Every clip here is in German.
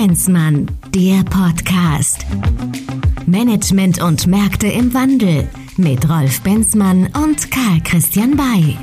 Benzmann, der Podcast. Management und Märkte im Wandel mit Rolf Benzmann und Karl Christian Bay.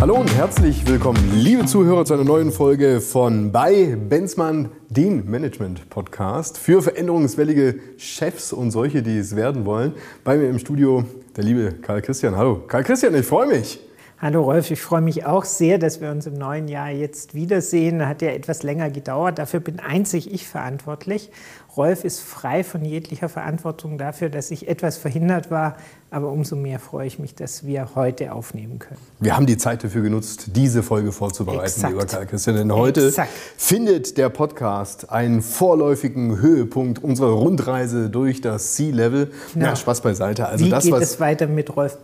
Hallo und herzlich willkommen, liebe Zuhörer, zu einer neuen Folge von bei Benzmann, dem Management-Podcast für veränderungswellige Chefs und solche, die es werden wollen. Bei mir im Studio der liebe Karl Christian. Hallo, Karl Christian, ich freue mich. Hallo Rolf, ich freue mich auch sehr, dass wir uns im neuen Jahr jetzt wiedersehen. Hat ja etwas länger gedauert. Dafür bin einzig ich verantwortlich. Rolf ist frei von jeglicher Verantwortung dafür, dass ich etwas verhindert war. Aber umso mehr freue ich mich, dass wir heute aufnehmen können. Wir haben die Zeit dafür genutzt, diese Folge vorzubereiten, Exakt. lieber Karl Christian. Denn heute Exakt. findet der Podcast einen vorläufigen Höhepunkt unserer Rundreise durch das Sea-Level. Ja. Na, Spaß beiseite. Also Wie das, geht was es weiter mit Rolf?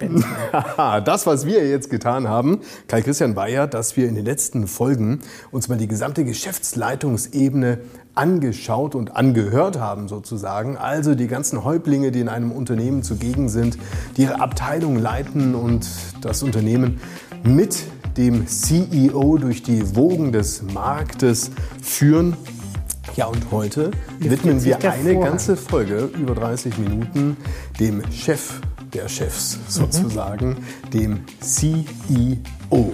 Haha, das, was wir jetzt getan haben, Kai Christian Bayer, dass wir in den letzten Folgen uns mal die gesamte Geschäftsleitungsebene angeschaut und angehört haben sozusagen. Also die ganzen Häuptlinge, die in einem Unternehmen zugegen sind, die ihre Abteilung leiten und das Unternehmen mit dem CEO durch die Wogen des Marktes führen. Ja, und heute widmen sich wir eine ganze Folge, über 30 Minuten, dem Chef der Chefs sozusagen, dem CEO.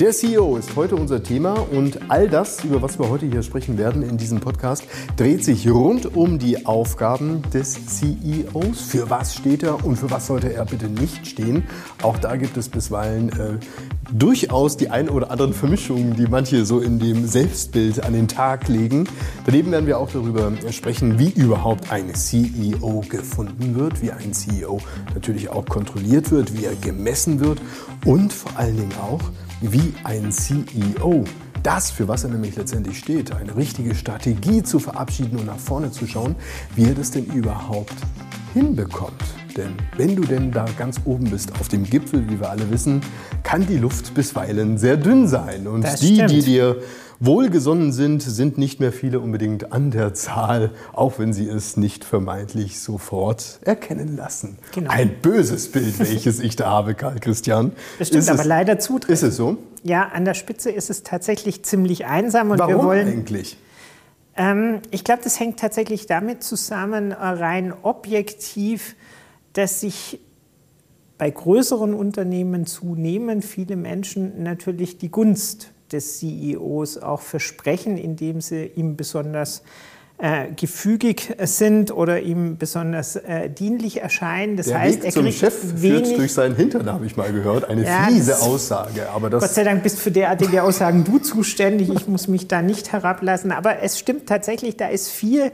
Der CEO ist heute unser Thema und all das, über was wir heute hier sprechen werden in diesem Podcast, dreht sich rund um die Aufgaben des CEOs. Für was steht er und für was sollte er bitte nicht stehen? Auch da gibt es bisweilen äh, durchaus die ein oder anderen Vermischungen, die manche so in dem Selbstbild an den Tag legen. Daneben werden wir auch darüber sprechen, wie überhaupt ein CEO gefunden wird, wie ein CEO natürlich auch kontrolliert wird, wie er gemessen wird und vor allen Dingen auch, wie ein CEO das, für was er nämlich letztendlich steht, eine richtige Strategie zu verabschieden und nach vorne zu schauen, wie er das denn überhaupt hinbekommt. Denn wenn du denn da ganz oben bist auf dem Gipfel, wie wir alle wissen, kann die Luft bisweilen sehr dünn sein. Und Das die, die stimmt. dir wohlgesonnen sind, sind nicht mehr viele unbedingt an der Zahl, auch wenn sie es nicht vermeintlich sofort erkennen lassen. Genau. Ein böses Bild, welches ich da habe, Karl Christian. Das stimmt Ist aber es- leider zutreffend. Ist es so? Ja, an der Spitze ist es tatsächlich ziemlich einsam und wir Warum wollen eigentlich? Ähm, ich glaube, das hängt tatsächlich damit zusammen, äh, rein objektiv, dass sich bei größeren Unternehmen zunehmend viele Menschen natürlich die Gunst des CEOs auch versprechen, indem sie ihm besonders äh, gefügig sind oder ihm besonders äh, dienlich erscheinen. Das Der heißt, Weg zum kriegt Chef führt wenig durch seinen Hintern, habe ich mal gehört. Eine Ja, fiese Aussage. Aber Gott das sei Dank bist für derartige Aussagen du zuständig. Ich muss mich da nicht herablassen. Aber es stimmt tatsächlich, da ist viel,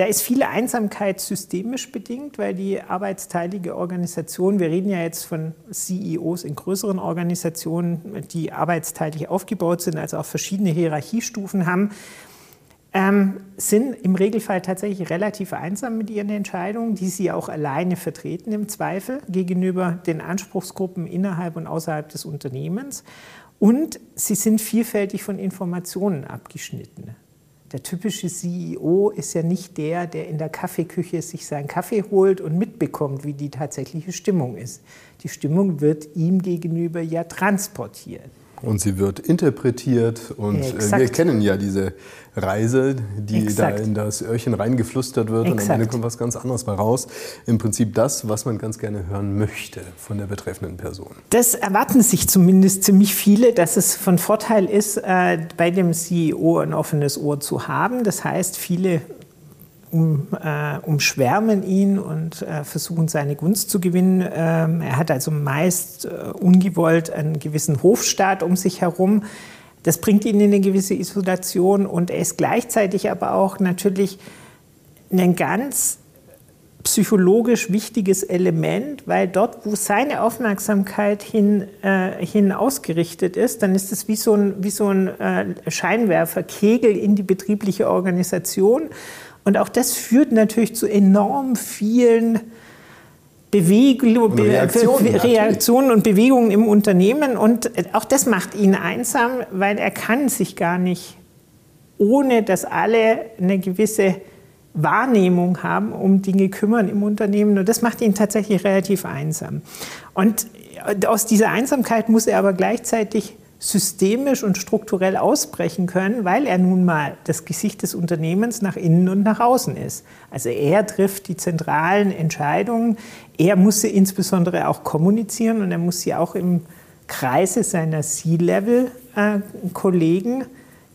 da ist viel Einsamkeit systemisch bedingt, weil die arbeitsteilige Organisation, wir reden ja jetzt von CEOs in größeren Organisationen, die arbeitsteilig aufgebaut sind, also auch verschiedene Hierarchiestufen haben, ähm, sind im Regelfall tatsächlich relativ einsam mit ihren Entscheidungen, die sie auch alleine vertreten im Zweifel gegenüber den Anspruchsgruppen innerhalb und außerhalb des Unternehmens. Und sie sind vielfältig von Informationen abgeschnitten. Der typische CEO ist ja nicht der, der in der Kaffeeküche sich seinen Kaffee holt und mitbekommt, wie die tatsächliche Stimmung ist. Die Stimmung wird ihm gegenüber ja transportiert. Und sie wird interpretiert und äh, Exakt. wir kennen ja diese Reise, die Exakt. da in das Öhrchen reingeflüstert wird und am Exakt. Ende kommt was ganz anderes bei raus. Im Prinzip das, was man ganz gerne hören möchte von der betreffenden Person. Das erwarten sich zumindest ziemlich viele, dass es von Vorteil ist, äh, bei dem CEO ein offenes Ohr zu haben. Das heißt, viele um, äh, umschwärmen ihn und äh, versuchen seine Gunst zu gewinnen. Ähm, er hat also meist äh, ungewollt einen gewissen Hofstaat um sich herum. Das bringt ihn in eine gewisse Isolation und er ist gleichzeitig aber auch natürlich ein ganz psychologisch wichtiges Element, weil dort, wo seine Aufmerksamkeit hin, äh, hin ausgerichtet ist, dann ist es wie so ein, wie so ein äh, Scheinwerferkegel in die betriebliche Organisation. Und auch das führt natürlich zu enorm vielen Bewegungen, Und Reaktionen. Reaktionen und Bewegungen im Unternehmen. Und auch das macht ihn einsam, weil er kann sich gar nicht, ohne dass alle eine gewisse Wahrnehmung haben, um Dinge kümmern im Unternehmen. Und das macht ihn tatsächlich relativ einsam. Und aus dieser Einsamkeit muss er aber gleichzeitig systemisch und strukturell ausbrechen können, weil er nun mal das Gesicht des Unternehmens nach innen und nach außen ist. Also er trifft die zentralen Entscheidungen, er muss sie insbesondere auch kommunizieren und er muss sie auch im Kreise seiner C-Level-Kollegen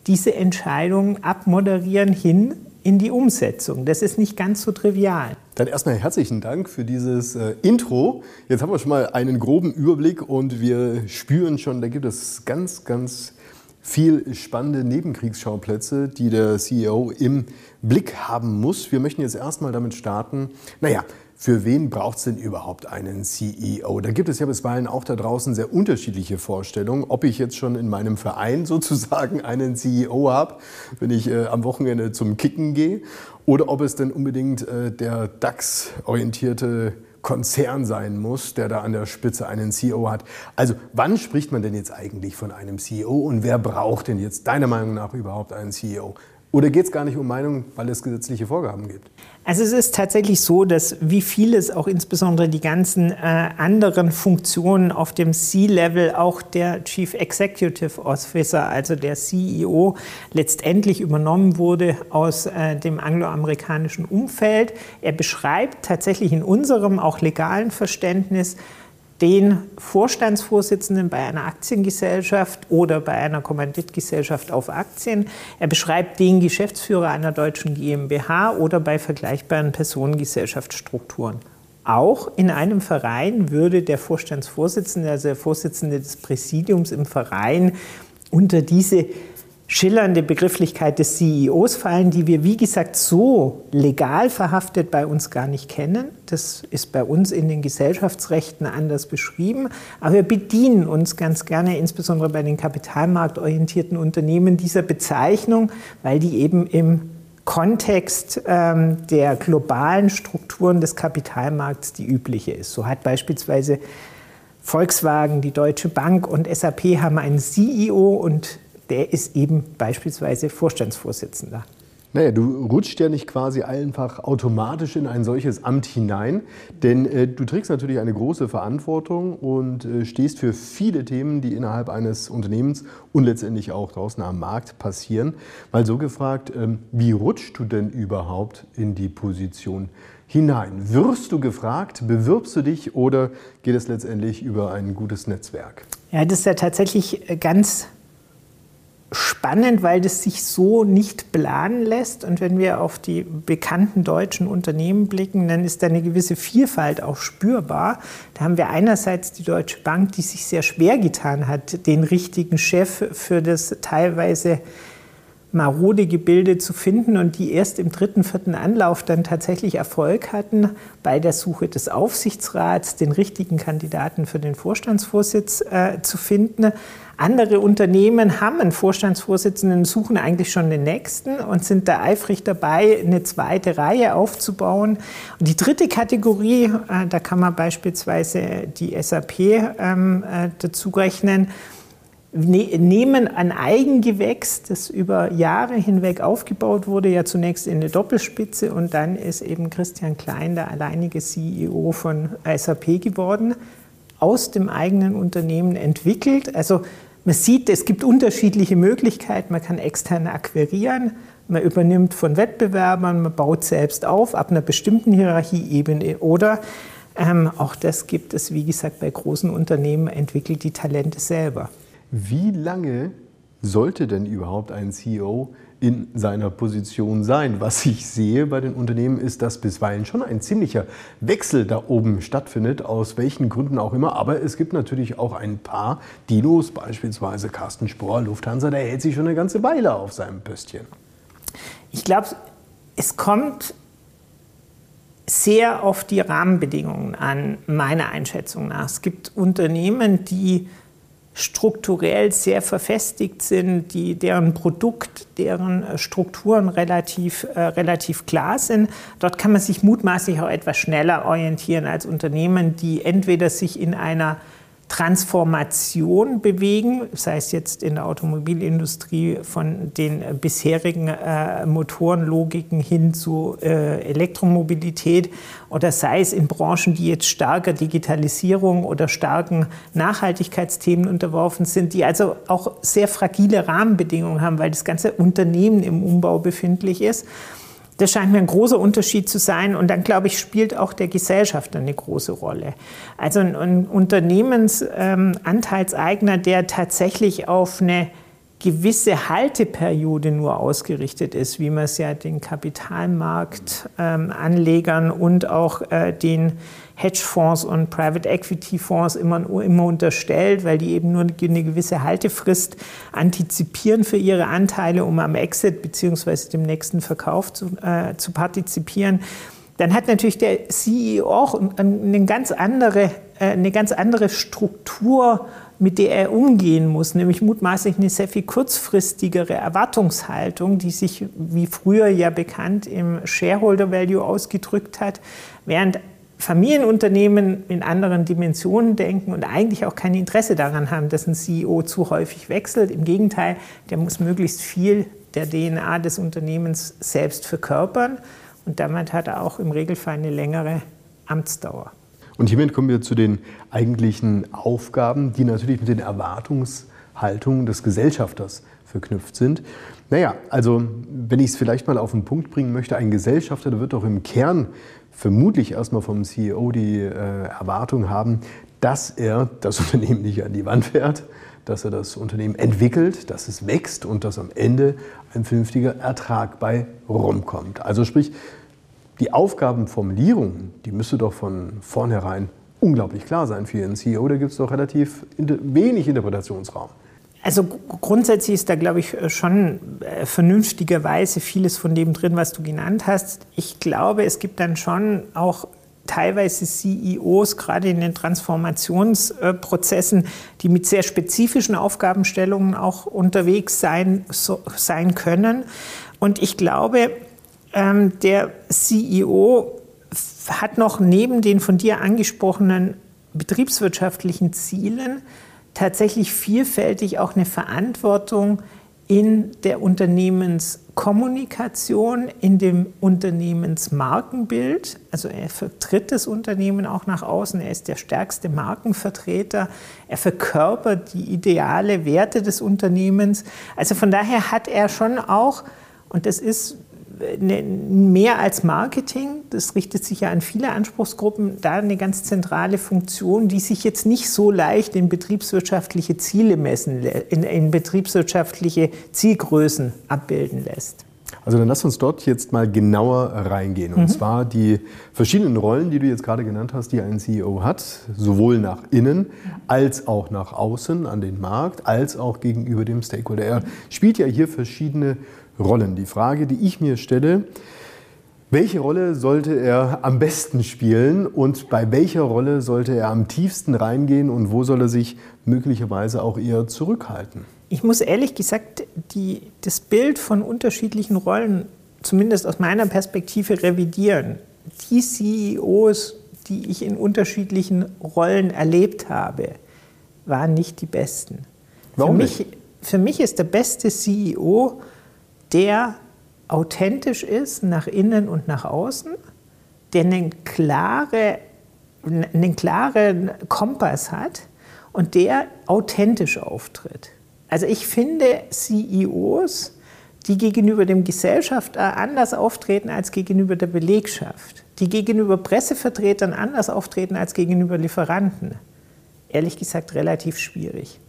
diese Entscheidungen abmoderieren hin in die Umsetzung. Das ist nicht ganz so trivial. Dann erstmal herzlichen Dank für dieses äh, Intro. Jetzt haben wir schon mal einen groben Überblick und wir spüren schon, da gibt es ganz, ganz viel spannende Nebenkriegsschauplätze, die der CEO im Blick haben muss. Wir möchten jetzt erstmal damit starten. Naja, für wen braucht es denn überhaupt einen CEO? Da gibt es ja bisweilen auch da draußen sehr unterschiedliche Vorstellungen, ob ich jetzt schon in meinem Verein sozusagen einen CEO habe, wenn ich äh, am Wochenende zum Kicken gehe, oder ob es denn unbedingt äh, der DAX-orientierte Konzern sein muss, der da an der Spitze einen CEO hat. Also wann spricht man denn jetzt eigentlich von einem CEO und wer braucht denn jetzt deiner Meinung nach überhaupt einen CEO? Oder geht es gar nicht um Meinung, weil es gesetzliche Vorgaben gibt? Also es ist tatsächlich so, dass wie vieles, auch insbesondere die ganzen äh, anderen Funktionen auf dem C-Level, auch der Chief Executive Officer, also der CEO, letztendlich übernommen wurde aus äh, dem angloamerikanischen Umfeld. Er beschreibt tatsächlich in unserem auch legalen Verständnis, den Vorstandsvorsitzenden bei einer Aktiengesellschaft oder bei einer Kommanditgesellschaft auf Aktien. Er beschreibt den Geschäftsführer einer deutschen GmbH oder bei vergleichbaren Personengesellschaftsstrukturen. Auch in einem Verein würde der Vorstandsvorsitzende, also der Vorsitzende des Präsidiums im Verein, unter diese schillernde Begrifflichkeit des CEOs fallen, die wir, wie gesagt, so legal verhaftet bei uns gar nicht kennen. Das ist bei uns in den Gesellschaftsrechten anders beschrieben. Aber wir bedienen uns ganz gerne, insbesondere bei den kapitalmarktorientierten Unternehmen, dieser Bezeichnung, weil die eben im Kontext ähm, der globalen Strukturen des Kapitalmarkts die übliche ist. So hat beispielsweise Volkswagen, die Deutsche Bank und SAP haben einen CEO und der ist eben beispielsweise Vorstandsvorsitzender. Naja, du rutscht ja nicht quasi einfach automatisch in ein solches Amt hinein, denn äh, du trägst natürlich eine große Verantwortung und äh, stehst für viele Themen, die innerhalb eines Unternehmens und letztendlich auch draußen am Markt passieren. Mal so gefragt, ähm, wie rutschst du denn überhaupt in die Position hinein? Wirst du gefragt, bewirbst du dich oder geht es letztendlich über ein gutes Netzwerk? Ja, das ist ja tatsächlich äh, ganz spannend, weil das sich so nicht planen lässt. Und wenn wir auf die bekannten deutschen Unternehmen blicken, dann ist da eine gewisse Vielfalt auch spürbar. Da haben wir einerseits die Deutsche Bank, die sich sehr schwer getan hat, den richtigen Chef für das teilweise marode Gebilde zu finden und die erst im dritten, vierten Anlauf dann tatsächlich Erfolg hatten bei der Suche des Aufsichtsrats, den richtigen Kandidaten für den Vorstandsvorsitz äh, zu finden. Andere Unternehmen haben einen Vorstandsvorsitzenden, suchen eigentlich schon den nächsten und sind da eifrig dabei, eine zweite Reihe aufzubauen. Und die dritte Kategorie, äh, da kann man beispielsweise die SAP ähm, äh, dazu rechnen, ne-, nehmen ein Eigengewächs, das über Jahre hinweg aufgebaut wurde, ja zunächst in eine Doppelspitze und dann ist eben Christian Klein der alleinige CEO von SAP geworden, aus dem eigenen Unternehmen entwickelt. Also man sieht, es gibt unterschiedliche Möglichkeiten. Man kann extern akquirieren, man übernimmt von Wettbewerbern, man baut selbst auf ab einer bestimmten Hierarchieebene oder ähm, auch das gibt es, wie gesagt, bei großen Unternehmen, entwickelt die Talente selber. Wie lange sollte denn überhaupt ein CEO in seiner Position sein. Was ich sehe bei den Unternehmen ist, dass bisweilen schon ein ziemlicher Wechsel da oben stattfindet, aus welchen Gründen auch immer. Aber es gibt natürlich auch ein paar Dinos, beispielsweise Carsten Spohr, Lufthansa, der hält sich schon eine ganze Weile auf seinem Pöstchen. Ich glaube, es kommt sehr auf die Rahmenbedingungen an, meiner Einschätzung nach. Es gibt Unternehmen, die strukturell sehr verfestigt sind, die, deren Produkt, deren äh, Strukturen relativ, äh, relativ klar sind. Dort kann man sich mutmaßlich auch etwas schneller orientieren als Unternehmen, die entweder sich in einer Transformation bewegen, sei es jetzt in der Automobilindustrie von den bisherigen äh, Motorenlogiken hin zu äh, Elektromobilität oder sei es in Branchen, die jetzt starker Digitalisierung oder starken Nachhaltigkeitsthemen unterworfen sind, die also auch sehr fragile Rahmenbedingungen haben, weil das ganze Unternehmen im Umbau befindlich ist. Das scheint mir ein großer Unterschied zu sein. Und dann, glaube ich, spielt auch der Gesellschafter eine große Rolle. Also ein, ein Unternehmensanteilseigner, ähm, der tatsächlich auf eine gewisse Halteperiode nur ausgerichtet ist, wie man es ja den Kapitalmarktanlegern ähm, und auch äh, den Hedgefonds und Private Equity Fonds immer, immer unterstellt, weil die eben nur eine gewisse Haltefrist antizipieren für ihre Anteile, um am Exit bzw. dem nächsten Verkauf zu, äh, zu partizipieren. Dann hat natürlich der CEO auch eine ganz andere, äh, eine ganz andere Struktur mit der er umgehen muss, nämlich mutmaßlich eine sehr viel kurzfristigere Erwartungshaltung, die sich wie früher ja bekannt im Shareholder Value ausgedrückt hat, während Familienunternehmen in anderen Dimensionen denken und eigentlich auch kein Interesse daran haben, dass ein CEO zu häufig wechselt. Im Gegenteil, der muss möglichst viel der DNA des Unternehmens selbst verkörpern und damit hat er auch im Regelfall eine längere Amtsdauer. Und hiermit kommen wir zu den eigentlichen Aufgaben, die natürlich mit den Erwartungshaltungen des Gesellschafters verknüpft sind. Naja, also wenn ich es vielleicht mal auf den Punkt bringen möchte, ein Gesellschafter, der wird doch im Kern vermutlich erstmal vom CEO die äh, Erwartung haben, dass er das Unternehmen nicht an die Wand fährt, dass er das Unternehmen entwickelt, dass es wächst und dass am Ende ein vernünftiger Ertrag bei rumkommt. Also sprich, die Aufgabenformulierung, die müsste doch von vornherein unglaublich klar sein für Ihren CEO. Da gibt es doch relativ wenig Interpretationsraum. Also grundsätzlich ist da, glaube ich, schon äh, vernünftigerweise vieles von dem drin, was du genannt hast. Ich glaube, es gibt dann schon auch teilweise CEOs, gerade in den Transformationsprozessen, die mit sehr spezifischen Aufgabenstellungen auch unterwegs sein, so, sein können. Und ich glaube, ähm, der CEO hat noch neben den von dir angesprochenen betriebswirtschaftlichen Zielen tatsächlich vielfältig auch eine Verantwortung in der Unternehmenskommunikation, in dem Unternehmensmarkenbild. Also er vertritt das Unternehmen auch nach außen, er ist der stärkste Markenvertreter, er verkörpert die ideale Werte des Unternehmens. Also von daher hat er schon auch, und das ist mehr als Marketing, das richtet sich ja an viele Anspruchsgruppen, da eine ganz zentrale Funktion, die sich jetzt nicht so leicht in betriebswirtschaftliche Ziele messen, in, in betriebswirtschaftliche Zielgrößen abbilden lässt. Also dann lass uns dort jetzt mal genauer reingehen. Und mhm. zwar die verschiedenen Rollen, die du jetzt gerade genannt hast, die ein CEO hat, sowohl nach innen als auch nach außen an den Markt, als auch gegenüber dem Stakeholder. Er spielt ja hier verschiedene Rollen. Die Frage, die ich mir stelle, welche Rolle sollte er am besten spielen und bei welcher Rolle sollte er am tiefsten reingehen und wo soll er sich möglicherweise auch eher zurückhalten? Ich muss ehrlich gesagt die, das Bild von unterschiedlichen Rollen, zumindest aus meiner Perspektive, revidieren. Die CEOs, die ich in unterschiedlichen Rollen erlebt habe, waren nicht die besten. Warum für mich, nicht? Für mich ist der beste CEO der authentisch ist nach innen und nach außen, der einen, klare, einen klaren Kompass hat und der authentisch auftritt. Also ich finde CEOs, die gegenüber dem Gesellschafter anders auftreten als gegenüber der Belegschaft, die gegenüber Pressevertretern anders auftreten als gegenüber Lieferanten, ehrlich gesagt relativ schwierig.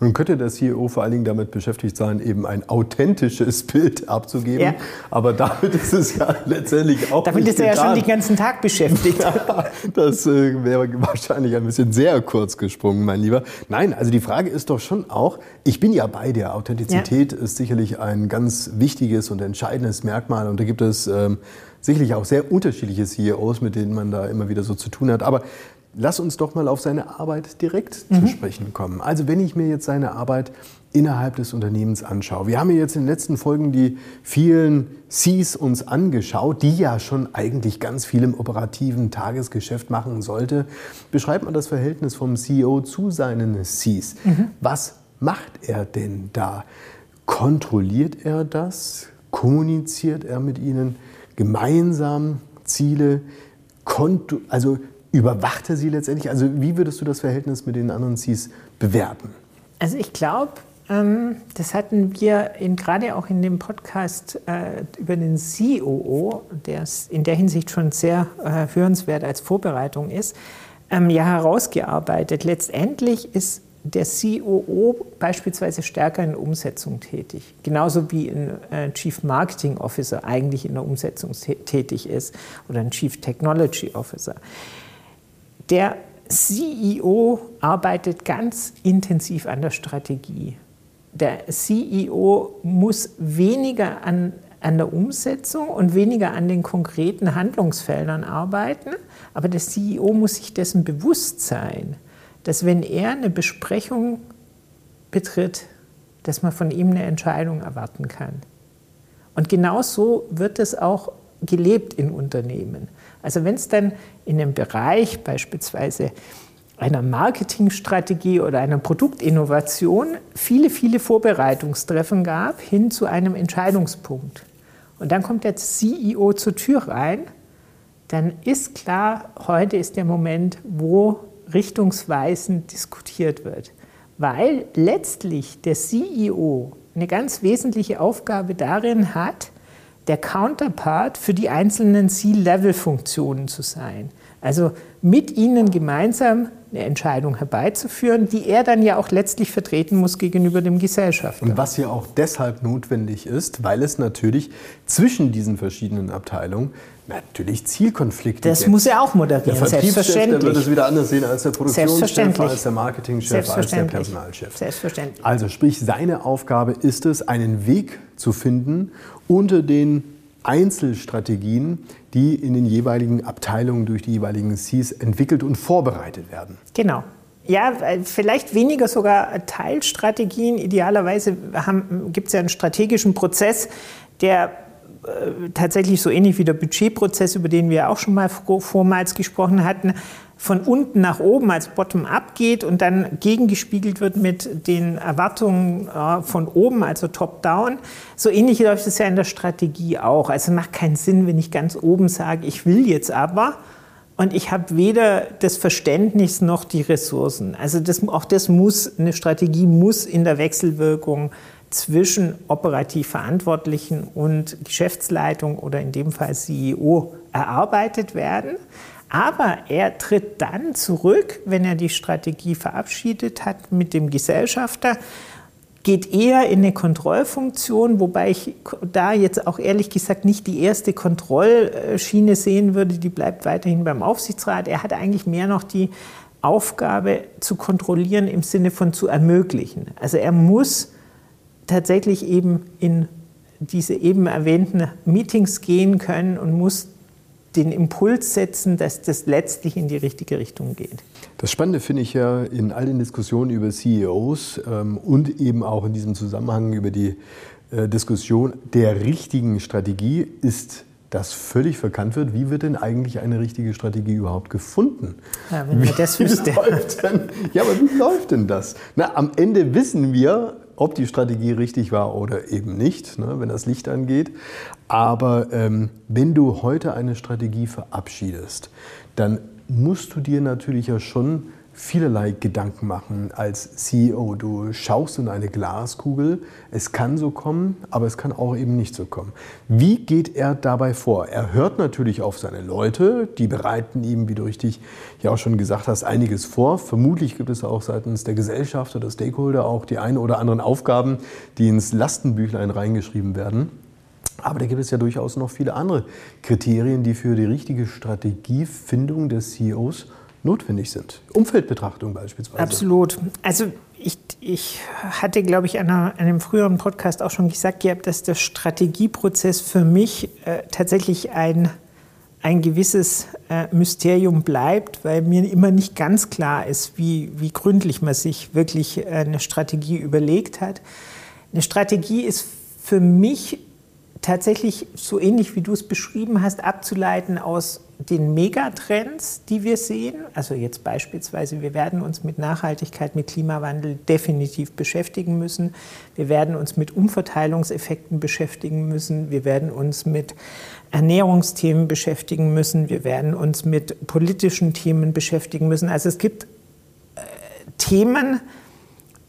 Nun könnte der CEO vor allen Dingen damit beschäftigt sein, eben ein authentisches Bild abzugeben. Ja. Aber damit ist es ja letztendlich auch Damit ist er ja schon den ganzen Tag beschäftigt. Ja, das äh, wäre wahrscheinlich ein bisschen sehr kurz gesprungen, mein Lieber. Nein, also die Frage ist doch schon auch, ich bin ja bei dir. Authentizität ja. ist sicherlich ein ganz wichtiges und entscheidendes Merkmal. Und da gibt es ähm, sicherlich auch sehr unterschiedliche CEOs, mit denen man da immer wieder so zu tun hat. Aber lass uns doch mal auf seine Arbeit direkt mhm. zu sprechen kommen. Also wenn ich mir jetzt seine Arbeit innerhalb des Unternehmens anschaue. Wir haben ja jetzt in den letzten Folgen die vielen Cs uns angeschaut, die ja schon eigentlich ganz viel im operativen Tagesgeschäft machen sollte. Beschreibt man das Verhältnis vom CEO zu seinen Cs. Mhm. Was macht er denn da? Kontrolliert er das? Kommuniziert er mit ihnen gemeinsam Ziele? also überwacht er sie letztendlich? Also wie würdest du das Verhältnis mit den anderen Cs bewerten? Also ich glaube, ähm, das hatten wir gerade auch in dem Podcast äh, über den COO, der in der Hinsicht schon sehr äh, hörenswert als Vorbereitung ist, ähm, ja herausgearbeitet. Letztendlich ist der COO beispielsweise stärker in der Umsetzung tätig, genauso wie ein äh, Chief Marketing Officer eigentlich in der Umsetzung tätig ist oder ein Chief Technology Officer. Der CEO arbeitet ganz intensiv an der Strategie. Der CEO muss weniger an, an der Umsetzung und weniger an den konkreten Handlungsfeldern arbeiten, aber der CEO muss sich dessen bewusst sein, dass wenn er eine Besprechung betritt, dass man von ihm eine Entscheidung erwarten kann. Und genau so wird es auch gelebt in Unternehmen. Also wenn es dann in einem Bereich beispielsweise einer Marketingstrategie oder einer Produktinnovation viele, viele Vorbereitungstreffen gab hin zu einem Entscheidungspunkt. Und dann kommt der CEO zur Tür rein, dann ist klar, heute ist der Moment, wo richtungsweisend diskutiert wird. Weil letztlich der CEO eine ganz wesentliche Aufgabe darin hat, der Counterpart für die einzelnen C-Level-Funktionen zu sein. Also mit ihnen gemeinsam eine Entscheidung herbeizuführen, die er dann ja auch letztlich vertreten muss gegenüber dem Gesellschafter. Und was ja auch deshalb notwendig ist, weil es natürlich zwischen diesen verschiedenen Abteilungen natürlich Zielkonflikte Das gibt. muss er auch moderieren, der selbstverständlich. Der wird es wieder anders sehen als der Produktionschef, als der Marketingchef, als der Personalchef. Selbstverständlich. Also sprich, seine Aufgabe ist es, einen Weg zu finden unter den Einzelstrategien, die in den jeweiligen Abteilungen durch die jeweiligen Cs entwickelt und vorbereitet werden. Genau. Ja, vielleicht weniger sogar Teilstrategien. Idealerweise gibt es ja einen strategischen Prozess, der äh, tatsächlich so ähnlich wie der Budgetprozess, über den wir auch schon mal vormals gesprochen hatten, von unten nach oben als Bottom-up geht und dann gegengespiegelt wird mit den Erwartungen äh, von oben, also Top-down. So ähnlich läuft es ja in der Strategie auch. Also macht keinen Sinn, wenn ich ganz oben sage, ich will jetzt aber und ich habe weder das Verständnis noch die Ressourcen. Also das, auch das muss, eine Strategie muss in der Wechselwirkung zwischen operativ Verantwortlichen und Geschäftsleitung oder in dem Fall CEO erarbeitet werden. Aber er tritt dann zurück, wenn er die Strategie verabschiedet hat mit dem Gesellschafter, geht eher in eine Kontrollfunktion, wobei ich da jetzt auch ehrlich gesagt nicht die erste Kontrollschiene sehen würde, die bleibt weiterhin beim Aufsichtsrat. Er hat eigentlich mehr noch die Aufgabe zu kontrollieren im Sinne von zu ermöglichen. Also er muss tatsächlich eben in diese eben erwähnten Meetings gehen können und muss den Impuls setzen, dass das letztlich in die richtige Richtung geht. Das Spannende finde ich ja in all den Diskussionen über CEOs ähm, und eben auch in diesem Zusammenhang über die äh, Diskussion der richtigen Strategie ist dass völlig verkannt wird, wie wird denn eigentlich eine richtige Strategie überhaupt gefunden? Ja, wenn wir das wüsste. ja, aber wie läuft denn das? Na, am Ende wissen wir, ob die Strategie richtig war oder eben nicht, ne, wenn das Licht angeht. Aber ähm, wenn du heute eine Strategie verabschiedest, dann musst du dir natürlich ja schon vielerlei Gedanken machen als CEO. Du schaust in eine Glaskugel, es kann so kommen, aber es kann auch eben nicht so kommen. Wie geht er dabei vor? Er hört natürlich auf seine Leute, die bereiten ihm, wie du richtig ja auch schon gesagt hast, einiges vor. Vermutlich gibt es auch seitens der Gesellschaft oder Stakeholder auch die ein oder anderen Aufgaben, die ins Lastenbüchlein reingeschrieben werden. Aber da gibt es ja durchaus noch viele andere Kriterien, die für die richtige Strategiefindung des CEOs notwendig sind. Umfeldbetrachtung beispielsweise. Absolut. Also ich, ich hatte, glaube ich, in, einem früheren Podcast auch schon gesagt, dass der Strategieprozess für mich äh, tatsächlich ein ein gewisses äh, Mysterium bleibt, weil mir immer nicht ganz klar ist, wie, wie gründlich man sich wirklich äh, eine Strategie überlegt hat. Eine Strategie ist für mich tatsächlich so ähnlich wie du es beschrieben hast, abzuleiten aus den Megatrends, die wir sehen. Also jetzt beispielsweise, wir werden uns mit Nachhaltigkeit, mit Klimawandel definitiv beschäftigen müssen. Wir werden uns mit Umverteilungseffekten beschäftigen müssen. Wir werden uns mit Ernährungsthemen beschäftigen müssen. Wir werden uns mit politischen Themen beschäftigen müssen. Also es gibt äh, Themen,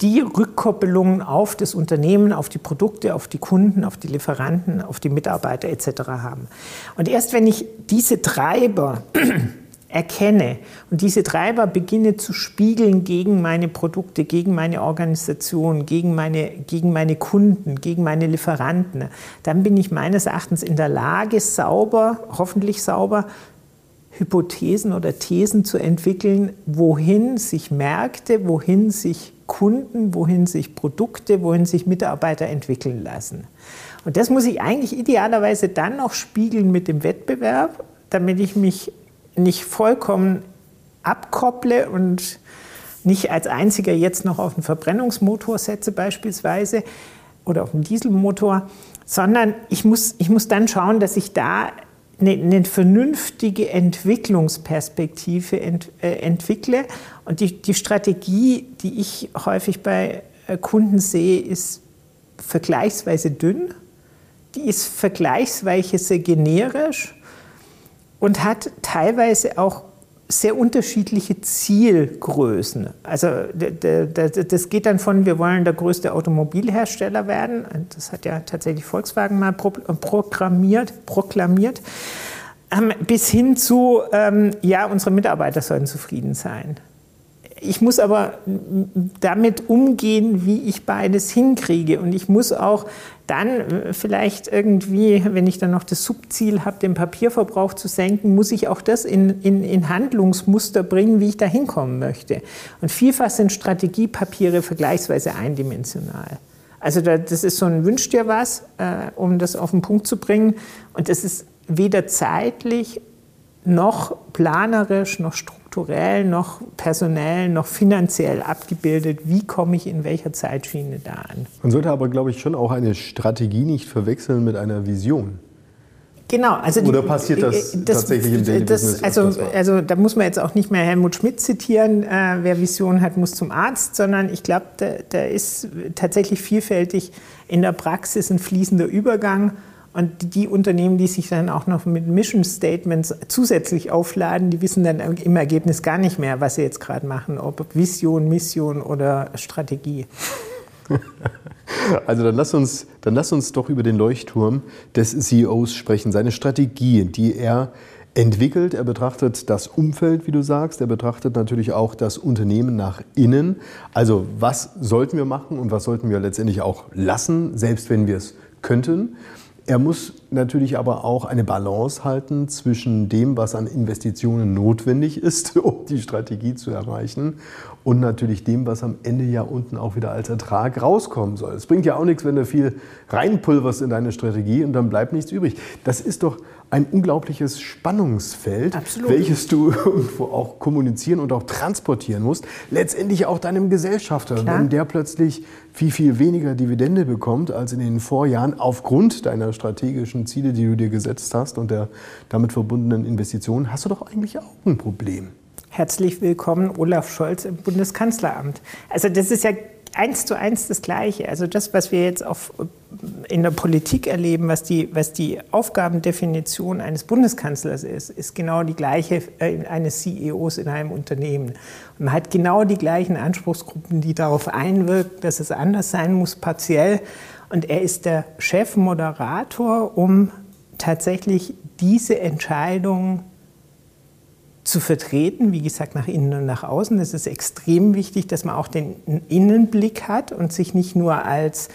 die Rückkoppelungen auf das Unternehmen, auf die Produkte, auf die Kunden, auf die Lieferanten, auf die Mitarbeiter etc. haben. Und erst wenn ich diese Treiber erkenne und diese Treiber beginne zu spiegeln gegen meine Produkte, gegen meine Organisation, gegen meine, gegen meine Kunden, gegen meine Lieferanten, dann bin ich meines Erachtens in der Lage, sauber, hoffentlich sauber, Hypothesen oder Thesen zu entwickeln, wohin sich Märkte, wohin sich Kunden, wohin sich Produkte, wohin sich Mitarbeiter entwickeln lassen. Und das muss ich eigentlich idealerweise dann noch spiegeln mit dem Wettbewerb, damit ich mich nicht vollkommen abkopple und nicht als einziger jetzt noch auf einen Verbrennungsmotor setze beispielsweise oder auf einen Dieselmotor, sondern ich muss, ich muss dann schauen, dass ich da eine, eine vernünftige Entwicklungsperspektive ent, äh, entwickle. Und die, die Strategie, die ich häufig bei äh, Kunden sehe, ist vergleichsweise dünn. Die ist vergleichsweise generisch und hat teilweise auch sehr unterschiedliche Zielgrößen. Also das geht dann von, wir wollen der größte Automobilhersteller werden, das hat ja tatsächlich Volkswagen mal programmiert, proklamiert, ähm, bis hin zu, ähm, ja, unsere Mitarbeiter sollen zufrieden sein. Ich muss aber damit umgehen, wie ich beides hinkriege. Und ich muss auch dann äh, vielleicht irgendwie, wenn ich dann noch das Subziel habe, den Papierverbrauch zu senken, muss ich auch das in, in, in Handlungsmuster bringen, wie ich da hinkommen möchte. Und vielfach sind Strategiepapiere vergleichsweise eindimensional. Also das ist so ein Wünsch dir was, äh, um das auf den Punkt zu bringen. Und das ist weder zeitlich noch planerisch, noch strukturell, noch personell, noch finanziell abgebildet. Wie komme ich in welcher Zeitschiene da an? Man sollte aber, glaube ich, schon auch eine Strategie nicht verwechseln mit einer Vision. Genau, also Oder passiert das, das tatsächlich im Daily das, Business? Also, also da muss man jetzt auch nicht mehr Helmut Schmidt zitieren, äh, wer Vision hat, muss zum Arzt, sondern ich glaube, da, da ist tatsächlich vielfältig in der Praxis ein fließender Übergang und die Unternehmen, die sich dann auch noch mit Mission Statements zusätzlich aufladen, die wissen dann im Ergebnis gar nicht mehr, was sie jetzt gerade machen, ob Vision, Mission oder Strategie. Also dann lass, uns, dann lass uns doch über den Leuchtturm des CEOs sprechen, seine Strategie, die er entwickelt. Er betrachtet das Umfeld, wie du sagst. Er betrachtet natürlich auch das Unternehmen nach innen. Also was sollten wir machen und was sollten wir letztendlich auch lassen, selbst wenn wir es könnten. Er muss natürlich aber auch eine Balance halten zwischen dem, was an Investitionen notwendig ist, um die Strategie zu erreichen, und natürlich dem, was am Ende ja unten auch wieder als Ertrag rauskommen soll. Es bringt ja auch nichts, wenn du viel reinpulverst in deine Strategie und dann bleibt nichts übrig. Das ist doch ein unglaubliches Spannungsfeld, Absolut. welches du irgendwo auch kommunizieren und auch transportieren musst. Letztendlich auch deinem Gesellschafter, Klar. wenn der plötzlich viel, viel weniger Dividende bekommt als in den Vorjahren aufgrund deiner strategischen Ziele, die du dir gesetzt hast und der damit verbundenen Investitionen, hast du doch eigentlich auch ein Problem. Herzlich willkommen, Olaf Scholz im Bundeskanzleramt. Also das ist ja eins zu eins das Gleiche. Also das, was wir jetzt auf, in der Politik erleben, was die, was die Aufgabendefinition eines Bundeskanzlers ist, ist genau die gleiche äh, eines CEOs in einem Unternehmen. Und man hat genau die gleichen Anspruchsgruppen, die darauf einwirken, dass es anders sein muss, partiell. Und er ist der Chefmoderator, um tatsächlich diese Entscheidung zu vertreten, wie gesagt, nach innen und nach außen. Es ist extrem wichtig, dass man auch den Innenblick hat und sich nicht nur als,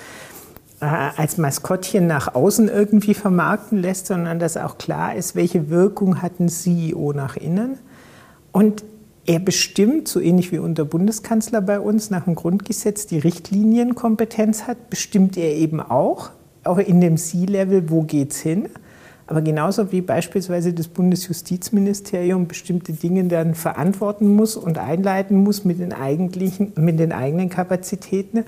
äh, als Maskottchen nach außen irgendwie vermarkten lässt, sondern dass auch klar ist, welche Wirkung hat ein CEO nach innen. Und er bestimmt, so ähnlich wie unser Bundeskanzler bei uns nach dem Grundgesetz die Richtlinienkompetenz hat, bestimmt er eben auch, auch in dem C-Level, wo geht es hin. Aber genauso wie beispielsweise das Bundesjustizministerium bestimmte Dinge dann verantworten muss und einleiten muss mit den, eigentlichen, mit den eigenen Kapazitäten,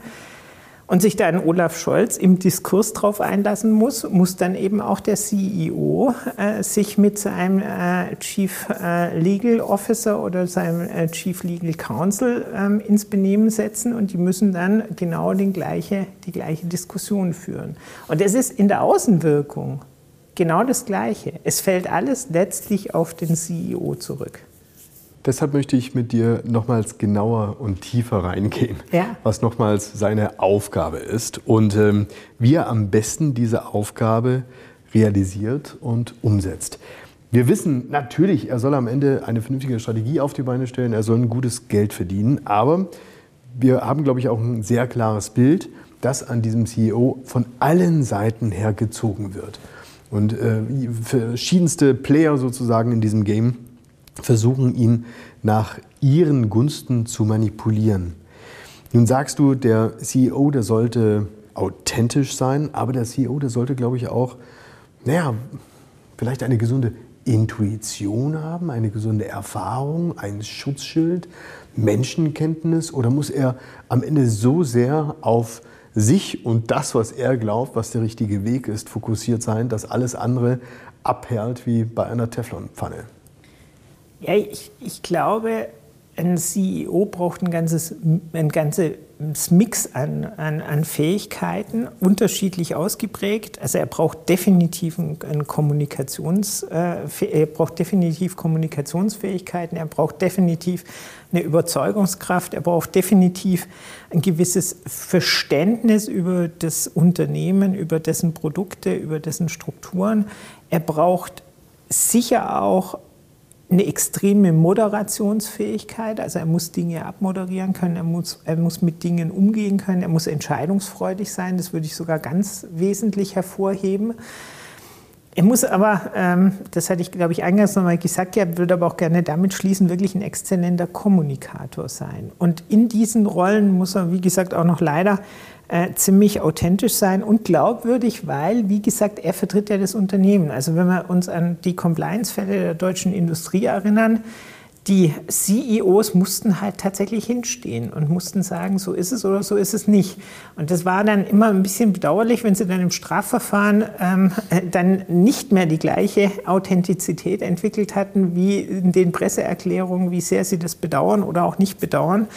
und sich da ein Olaf Scholz im Diskurs drauf einlassen muss, muss dann eben auch der CEO äh, sich mit seinem äh, Chief äh, Legal Officer oder seinem äh, Chief Legal Counsel ähm, ins Benehmen setzen und die müssen dann genau den gleiche, die gleiche Diskussion führen. Und es ist in der Außenwirkung genau das Gleiche. Es fällt alles letztlich auf den CEO zurück. Deshalb möchte ich mit dir nochmals genauer und tiefer reingehen, ja. was nochmals seine Aufgabe ist und ähm, wie er am besten diese Aufgabe realisiert und umsetzt. Wir wissen natürlich, er soll am Ende eine vernünftige Strategie auf die Beine stellen, er soll ein gutes Geld verdienen, aber wir haben, glaube ich, auch ein sehr klares Bild, das an diesem CEO von allen Seiten her gezogen wird. Und äh, verschiedenste Player sozusagen in diesem Game versuchen ihn nach ihren Gunsten zu manipulieren. Nun sagst du, der CEO, der sollte authentisch sein, aber der CEO, der sollte, glaube ich, auch, naja, vielleicht eine gesunde Intuition haben, eine gesunde Erfahrung, ein Schutzschild, Menschenkenntnis oder muss er am Ende so sehr auf sich und das, was er glaubt, was der richtige Weg ist, fokussiert sein, dass alles andere abperlt wie bei einer Teflonpfanne? Ja, ich, ich glaube, ein CEO braucht ein ganzes, ein ganzes Mix an, an, an, Fähigkeiten, unterschiedlich ausgeprägt. Also er braucht definitiv ein Kommunikations, äh, er braucht definitiv Kommunikationsfähigkeiten, er braucht definitiv eine Überzeugungskraft, er braucht definitiv ein gewisses Verständnis über das Unternehmen, über dessen Produkte, über dessen Strukturen. Er braucht sicher auch eine extreme Moderationsfähigkeit, also er muss Dinge abmoderieren können, er muss, er muss mit Dingen umgehen können, er muss entscheidungsfreudig sein, das würde ich sogar ganz wesentlich hervorheben. Er muss aber, ähm, das hatte ich glaube ich eingangs nochmal gesagt, ja, würde aber auch gerne damit schließen, wirklich ein exzellenter Kommunikator sein. Und in diesen Rollen muss er, wie gesagt, auch noch leider äh, ziemlich authentisch sein und glaubwürdig, weil, wie gesagt, er vertritt ja das Unternehmen. Also wenn wir uns an die Compliance-Fälle der deutschen Industrie erinnern, die CEOs mussten halt tatsächlich hinstehen und mussten sagen, so ist es oder so ist es nicht. Und das war dann immer ein bisschen bedauerlich, wenn sie dann im Strafverfahren ähm, dann nicht mehr die gleiche Authentizität entwickelt hatten wie in den Presseerklärungen, wie sehr sie das bedauern oder auch nicht bedauern.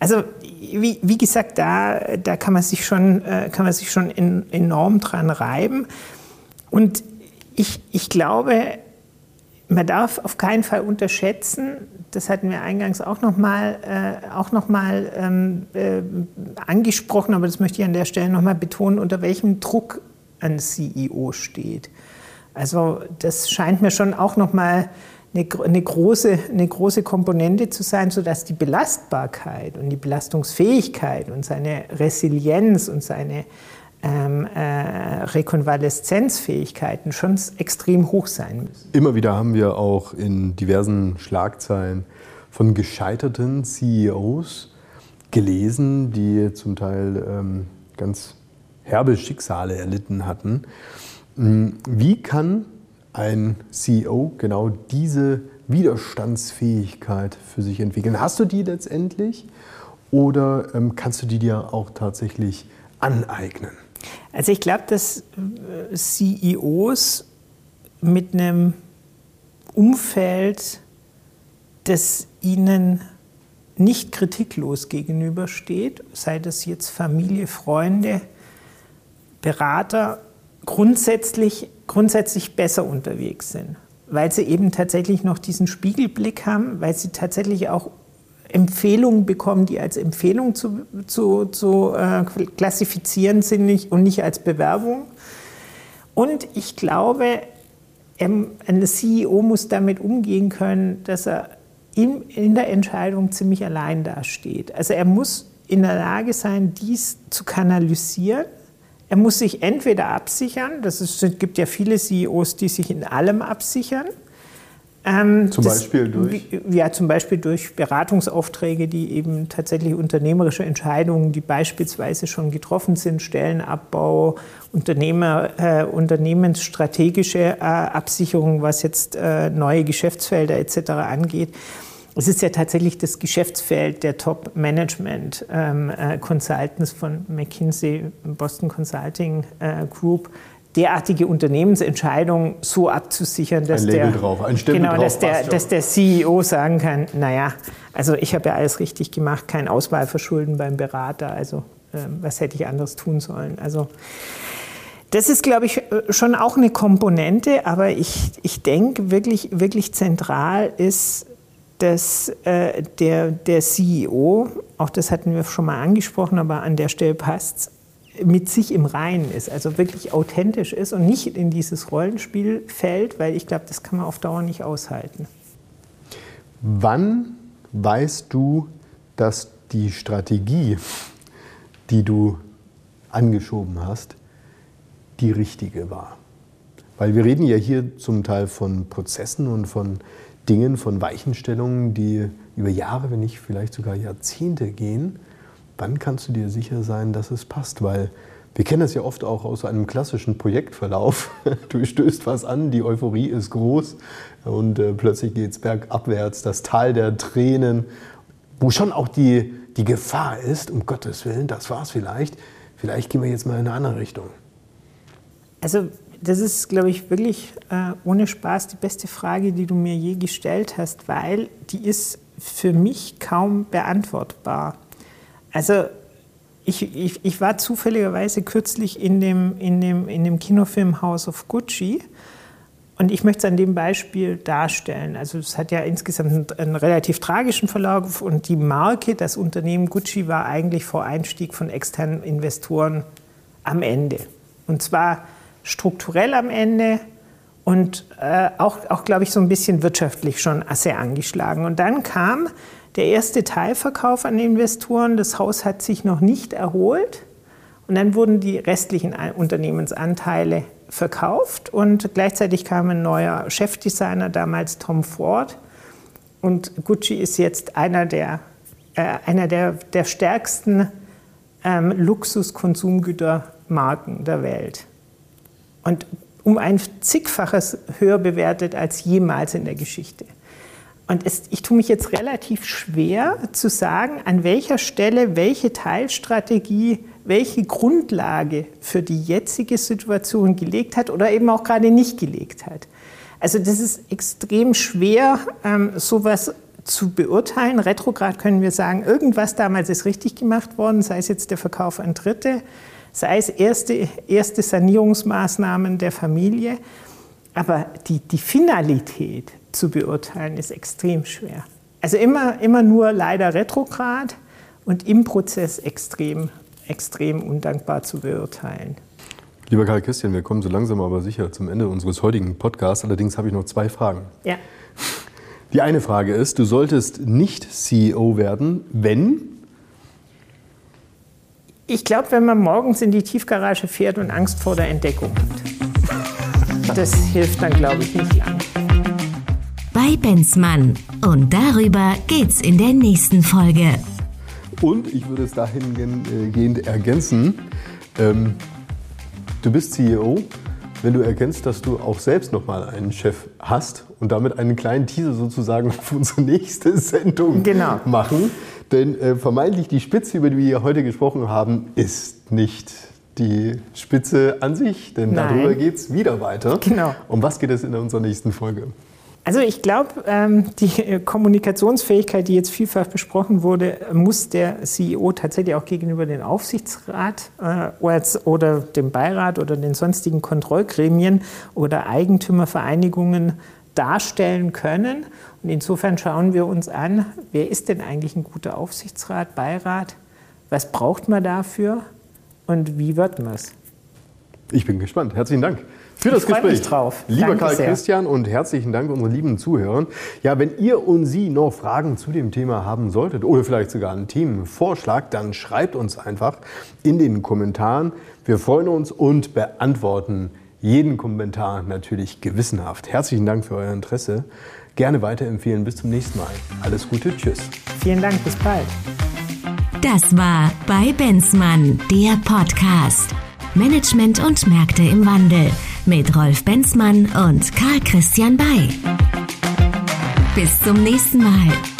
Also wie, wie gesagt, da, da kann man sich schon, äh, kann man sich schon in, enorm dran reiben. Und ich, ich glaube, man darf auf keinen Fall unterschätzen, das hatten wir eingangs auch nochmal äh, noch ähm, äh, angesprochen, aber das möchte ich an der Stelle nochmal betonen, unter welchem Druck ein CEO steht. Also das scheint mir schon auch nochmal eine, eine, große, eine große Komponente zu sein, sodass die Belastbarkeit und die Belastungsfähigkeit und seine Resilienz und seine ähm, äh, Rekonvaleszenzfähigkeiten schon extrem hoch sein müssen. Immer wieder haben wir auch in diversen Schlagzeilen von gescheiterten CEOs gelesen, die zum Teil ähm, ganz herbe Schicksale erlitten hatten. Hm, wie kann ein CEO genau diese Widerstandsfähigkeit für sich entwickeln? Hast du die letztendlich oder ähm, kannst du die dir auch tatsächlich aneignen? Also ich glaube, dass äh, CEOs mit einem Umfeld, das ihnen nicht kritiklos gegenübersteht, sei das jetzt Familie, Freunde, Berater, grundsätzlich, grundsätzlich besser unterwegs sind, weil sie eben tatsächlich noch diesen Spiegelblick haben, weil sie tatsächlich auch Empfehlungen bekommen, die als Empfehlung zu, zu, zu äh, klassifizieren sind nicht, und nicht als Bewerbung. Und ich glaube, ein CEO muss damit umgehen können, dass er in, in der Entscheidung ziemlich allein dasteht. Also er muss in der Lage sein, dies zu kanalisieren. Er muss sich entweder absichern, das ist, es gibt ja viele CEOs, die sich in allem absichern, Ähm, zum das, Beispiel durch? Ja, zum Beispiel durch Beratungsaufträge, die eben tatsächlich unternehmerische Entscheidungen, die beispielsweise schon getroffen sind, Stellenabbau, Unternehmer, äh, unternehmensstrategische äh, Absicherung, was jetzt äh, neue Geschäftsfelder etc. angeht. Es ist ja tatsächlich das Geschäftsfeld der Top-Management-Consultants ähm, äh, von McKinsey, Boston Consulting äh, Group, derartige Unternehmensentscheidungen so abzusichern, dass, der, drauf, genau, dass, der, dass der CEO sagen kann, naja, also ich habe ja alles richtig gemacht, kein Auswahlverschulden beim Berater, also äh, was hätte ich anders tun sollen? Also das ist, glaube ich, äh, schon auch eine Komponente, aber ich, ich denke, wirklich, wirklich zentral ist, dass äh, der, der CEO, auch das hatten wir schon mal angesprochen, aber an der Stelle passt es, mit sich im Reinen ist, also wirklich authentisch ist und nicht in dieses Rollenspiel fällt, weil ich glaube, das kann man auf Dauer nicht aushalten. Wann weißt du, dass die Strategie, die du angeschoben hast, die richtige war? Weil wir reden ja hier zum Teil von Prozessen und von Dingen, von Weichenstellungen, die über Jahre, wenn nicht vielleicht sogar Jahrzehnte gehen wann kannst du dir sicher sein, dass es passt? Weil wir kennen das ja oft auch aus einem klassischen Projektverlauf. Du stößt was an, die Euphorie ist groß und äh, plötzlich geht es bergabwärts, das Tal der Tränen, wo schon auch die, die Gefahr ist, um Gottes Willen, das war es vielleicht, vielleicht gehen wir jetzt mal in eine andere Richtung. Also das ist, glaube ich, wirklich äh, ohne Spaß die beste Frage, die du mir je gestellt hast, weil die ist für mich kaum beantwortbar. Also ich, ich, ich, war zufälligerweise kürzlich in dem, in, dem, in dem Kinofilm House of Gucci und ich möchte es an dem Beispiel darstellen. Also es hat ja insgesamt einen, relativ tragischen Verlauf und die Marke, das Unternehmen Gucci war eigentlich vor Einstieg von externen Investoren am Ende. Und zwar strukturell am Ende und äh, auch, auch glaube ich, so ein bisschen wirtschaftlich schon sehr angeschlagen. Und dann kam der erste Teilverkauf an Investoren. Das Haus hat sich noch nicht erholt. Und dann wurden die restlichen Unternehmensanteile verkauft und gleichzeitig kam ein neuer Chefdesigner, damals Tom Ford. Und Gucci ist jetzt einer der, äh, einer der, der stärksten ähm, Luxuskonsumgütermarken der Welt. Und um ein zigfaches höher bewertet als jemals in der Geschichte. Und es, ich tue mich jetzt relativ schwer zu sagen, an welcher Stelle welche Teilstrategie welche Grundlage für die jetzige Situation gelegt hat oder eben auch gerade nicht gelegt hat. Also das ist extrem schwer, ähm, sowas zu beurteilen. Retrograd können wir sagen, irgendwas damals ist richtig gemacht worden, sei es jetzt der Verkauf an Dritte, sei es erste, erste Sanierungsmaßnahmen der Familie. Aber die, die Finalität, zu beurteilen, ist extrem schwer. Also immer, immer nur leider retrograd und im Prozess extrem, extrem undankbar zu beurteilen. Lieber Karl Christian, wir kommen so langsam aber sicher zum Ende unseres heutigen Podcasts. Allerdings habe ich noch zwei Fragen. Ja. Die eine Frage ist, du solltest nicht CEO werden, wenn? Ich glaube, wenn man morgens in die Tiefgarage fährt und Angst vor der Entdeckung hat. Das hilft dann, glaube ich, nicht lang bei Benzmann. Und darüber geht's in der nächsten Folge. Und ich würde es dahingehend ergänzen, ähm, du bist CEO, wenn du erkennst, dass du auch selbst nochmal einen Chef hast und damit einen kleinen Teaser sozusagen auf unsere nächste Sendung genau. machen. Denn äh, vermeintlich die Spitze, über die wir heute gesprochen haben, ist nicht die Spitze an sich, denn Nein. darüber geht es wieder weiter. Genau. Um was geht es in unserer nächsten Folge? Also ich glaube, ähm, die Kommunikationsfähigkeit, die jetzt vielfach besprochen wurde, muss der CEO tatsächlich auch gegenüber dem Aufsichtsrat äh, oder dem Beirat oder den sonstigen Kontrollgremien oder Eigentümervereinigungen darstellen können. Und insofern schauen wir uns an, wer ist denn eigentlich ein guter Aufsichtsrat, Beirat? Was braucht man dafür und wie wird man es? Ich bin gespannt. Herzlichen Dank für das Gespräch. Mich drauf. Lieber Danke Karl sehr. Christian und herzlichen Dank unseren lieben Zuhörern. Ja, wenn ihr und Sie noch Fragen zu dem Thema haben solltet oder vielleicht sogar einen Themenvorschlag, dann schreibt uns einfach in den Kommentaren. Wir freuen uns und beantworten jeden Kommentar natürlich gewissenhaft. Herzlichen Dank für euer Interesse. Gerne weiterempfehlen. Bis zum nächsten Mal. Alles Gute. Tschüss. Vielen Dank. Bis bald. Das war bei Benzmann, der Podcast. Management und Märkte im Wandel mit Rolf Benzmann und Karl Christian Bay. Bis zum nächsten Mal.